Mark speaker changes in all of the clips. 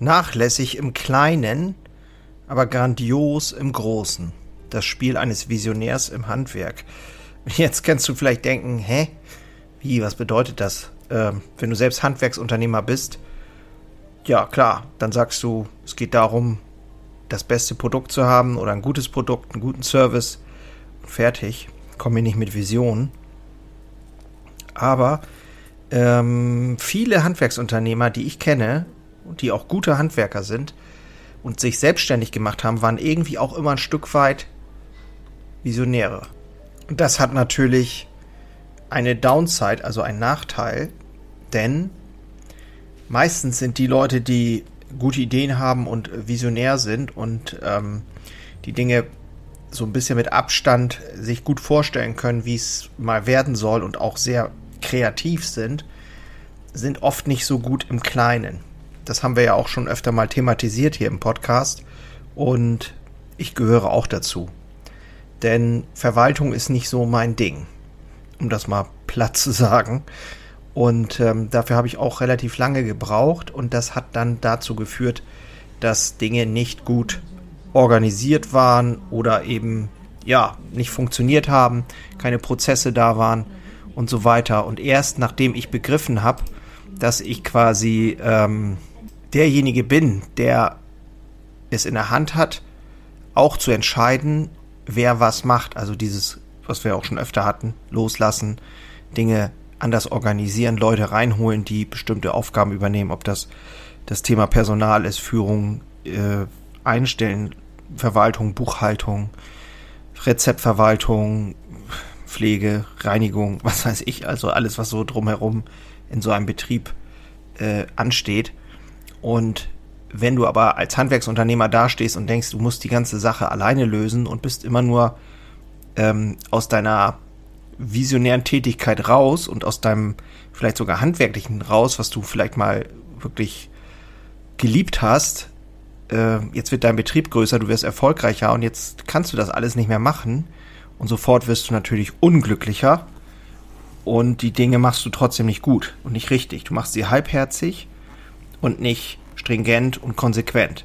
Speaker 1: Nachlässig im Kleinen, aber grandios im Großen. Das Spiel eines Visionärs im Handwerk. Jetzt kannst du vielleicht denken, hä? Wie, was bedeutet das? Ähm, wenn du selbst Handwerksunternehmer bist, ja klar, dann sagst du, es geht darum, das beste Produkt zu haben oder ein gutes Produkt, einen guten Service. Fertig. Komme ich nicht mit Visionen. Aber ähm, viele Handwerksunternehmer, die ich kenne, die auch gute Handwerker sind und sich selbstständig gemacht haben, waren irgendwie auch immer ein Stück weit Visionäre. Das hat natürlich eine Downside, also einen Nachteil, denn meistens sind die Leute, die gute Ideen haben und visionär sind und ähm, die Dinge so ein bisschen mit Abstand sich gut vorstellen können, wie es mal werden soll und auch sehr kreativ sind, sind oft nicht so gut im Kleinen. Das haben wir ja auch schon öfter mal thematisiert hier im Podcast und ich gehöre auch dazu. Denn Verwaltung ist nicht so mein Ding, um das mal platt zu sagen. Und ähm, dafür habe ich auch relativ lange gebraucht und das hat dann dazu geführt, dass Dinge nicht gut organisiert waren oder eben ja nicht funktioniert haben, keine Prozesse da waren und so weiter. Und erst nachdem ich begriffen habe, dass ich quasi ähm, derjenige bin, der es in der Hand hat, auch zu entscheiden, wer was macht. Also dieses, was wir auch schon öfter hatten, loslassen, Dinge anders organisieren, Leute reinholen, die bestimmte Aufgaben übernehmen, ob das das Thema Personal ist, Führung, äh, Einstellen, Verwaltung, Buchhaltung, Rezeptverwaltung, Pflege, Reinigung, was weiß ich, also alles, was so drumherum in so einem Betrieb äh, ansteht. Und wenn du aber als Handwerksunternehmer dastehst und denkst, du musst die ganze Sache alleine lösen und bist immer nur ähm, aus deiner visionären Tätigkeit raus und aus deinem vielleicht sogar handwerklichen raus, was du vielleicht mal wirklich geliebt hast, äh, jetzt wird dein Betrieb größer, du wirst erfolgreicher und jetzt kannst du das alles nicht mehr machen und sofort wirst du natürlich unglücklicher und die Dinge machst du trotzdem nicht gut und nicht richtig. Du machst sie halbherzig und nicht stringent und konsequent.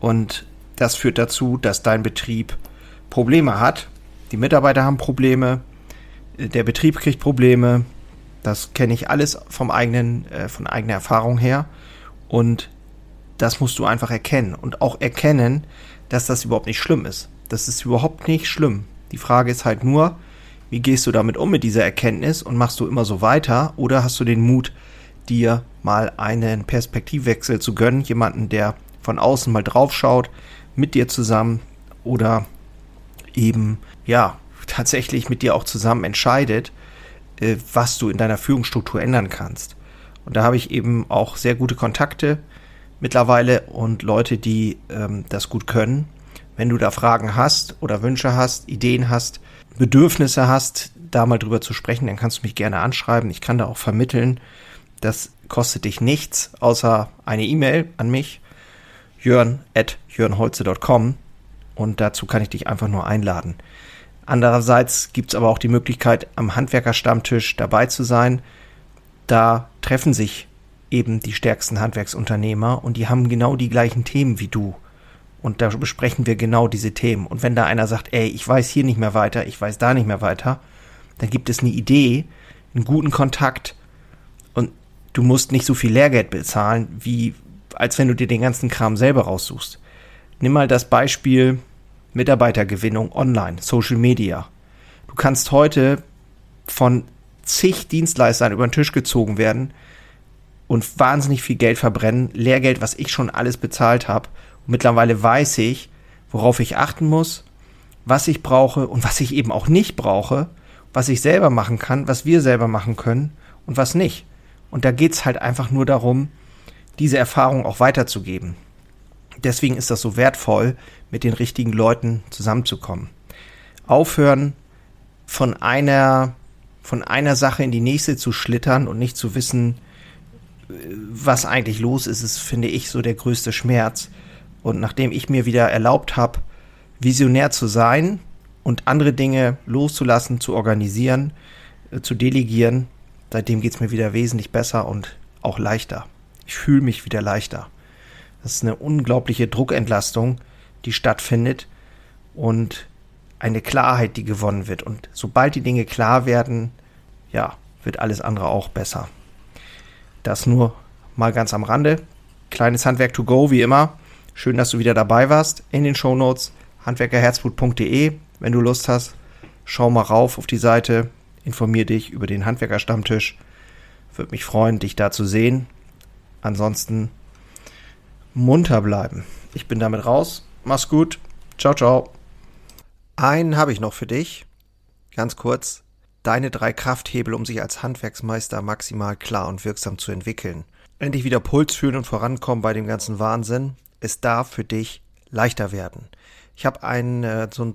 Speaker 1: Und das führt dazu, dass dein Betrieb Probleme hat. Die Mitarbeiter haben Probleme, der Betrieb kriegt Probleme. Das kenne ich alles vom eigenen, äh, von eigener Erfahrung her. Und das musst du einfach erkennen und auch erkennen, dass das überhaupt nicht schlimm ist. Das ist überhaupt nicht schlimm. Die Frage ist halt nur, wie gehst du damit um mit dieser Erkenntnis und machst du immer so weiter oder hast du den Mut, dir mal einen Perspektivwechsel zu gönnen, jemanden, der von außen mal draufschaut, mit dir zusammen oder eben, ja, tatsächlich mit dir auch zusammen entscheidet, äh, was du in deiner Führungsstruktur ändern kannst. Und da habe ich eben auch sehr gute Kontakte mittlerweile und Leute, die ähm, das gut können. Wenn du da Fragen hast oder Wünsche hast, Ideen hast, Bedürfnisse hast, da mal drüber zu sprechen, dann kannst du mich gerne anschreiben. Ich kann da auch vermitteln. Das kostet dich nichts, außer eine E-Mail an mich, jörn at jörnholze.com und dazu kann ich dich einfach nur einladen. Andererseits gibt es aber auch die Möglichkeit, am Handwerkerstammtisch dabei zu sein. Da treffen sich eben die stärksten Handwerksunternehmer und die haben genau die gleichen Themen wie du. Und da besprechen wir genau diese Themen. Und wenn da einer sagt, ey, ich weiß hier nicht mehr weiter, ich weiß da nicht mehr weiter, dann gibt es eine Idee, einen guten Kontakt du musst nicht so viel Lehrgeld bezahlen, wie als wenn du dir den ganzen Kram selber raussuchst. Nimm mal das Beispiel Mitarbeitergewinnung online, Social Media. Du kannst heute von zig Dienstleistern über den Tisch gezogen werden und wahnsinnig viel Geld verbrennen, Lehrgeld, was ich schon alles bezahlt habe. Und mittlerweile weiß ich, worauf ich achten muss, was ich brauche und was ich eben auch nicht brauche, was ich selber machen kann, was wir selber machen können und was nicht. Und da geht's halt einfach nur darum, diese Erfahrung auch weiterzugeben. Deswegen ist das so wertvoll, mit den richtigen Leuten zusammenzukommen. Aufhören, von einer, von einer Sache in die nächste zu schlittern und nicht zu wissen, was eigentlich los ist, ist, finde ich, so der größte Schmerz. Und nachdem ich mir wieder erlaubt habe, visionär zu sein und andere Dinge loszulassen, zu organisieren, äh, zu delegieren, seitdem geht es mir wieder wesentlich besser und auch leichter. Ich fühle mich wieder leichter. Das ist eine unglaubliche Druckentlastung, die stattfindet und eine Klarheit, die gewonnen wird. Und sobald die Dinge klar werden, ja, wird alles andere auch besser. Das nur mal ganz am Rande. Kleines Handwerk to go, wie immer. Schön, dass du wieder dabei warst. In den Shownotes handwerkerherzblut.de. Wenn du Lust hast, schau mal rauf auf die Seite, informier dich über den Handwerkerstammtisch. Würde mich freuen, dich da zu sehen. Ansonsten munter bleiben. Ich bin damit raus. Mach's gut. Ciao, ciao. Einen habe ich noch für dich. Ganz kurz. Deine drei Krafthebel, um sich als Handwerksmeister maximal klar und wirksam zu entwickeln. Endlich wieder Puls fühlen und vorankommen bei dem ganzen Wahnsinn. Es darf für dich leichter werden. Ich habe ein äh, so ein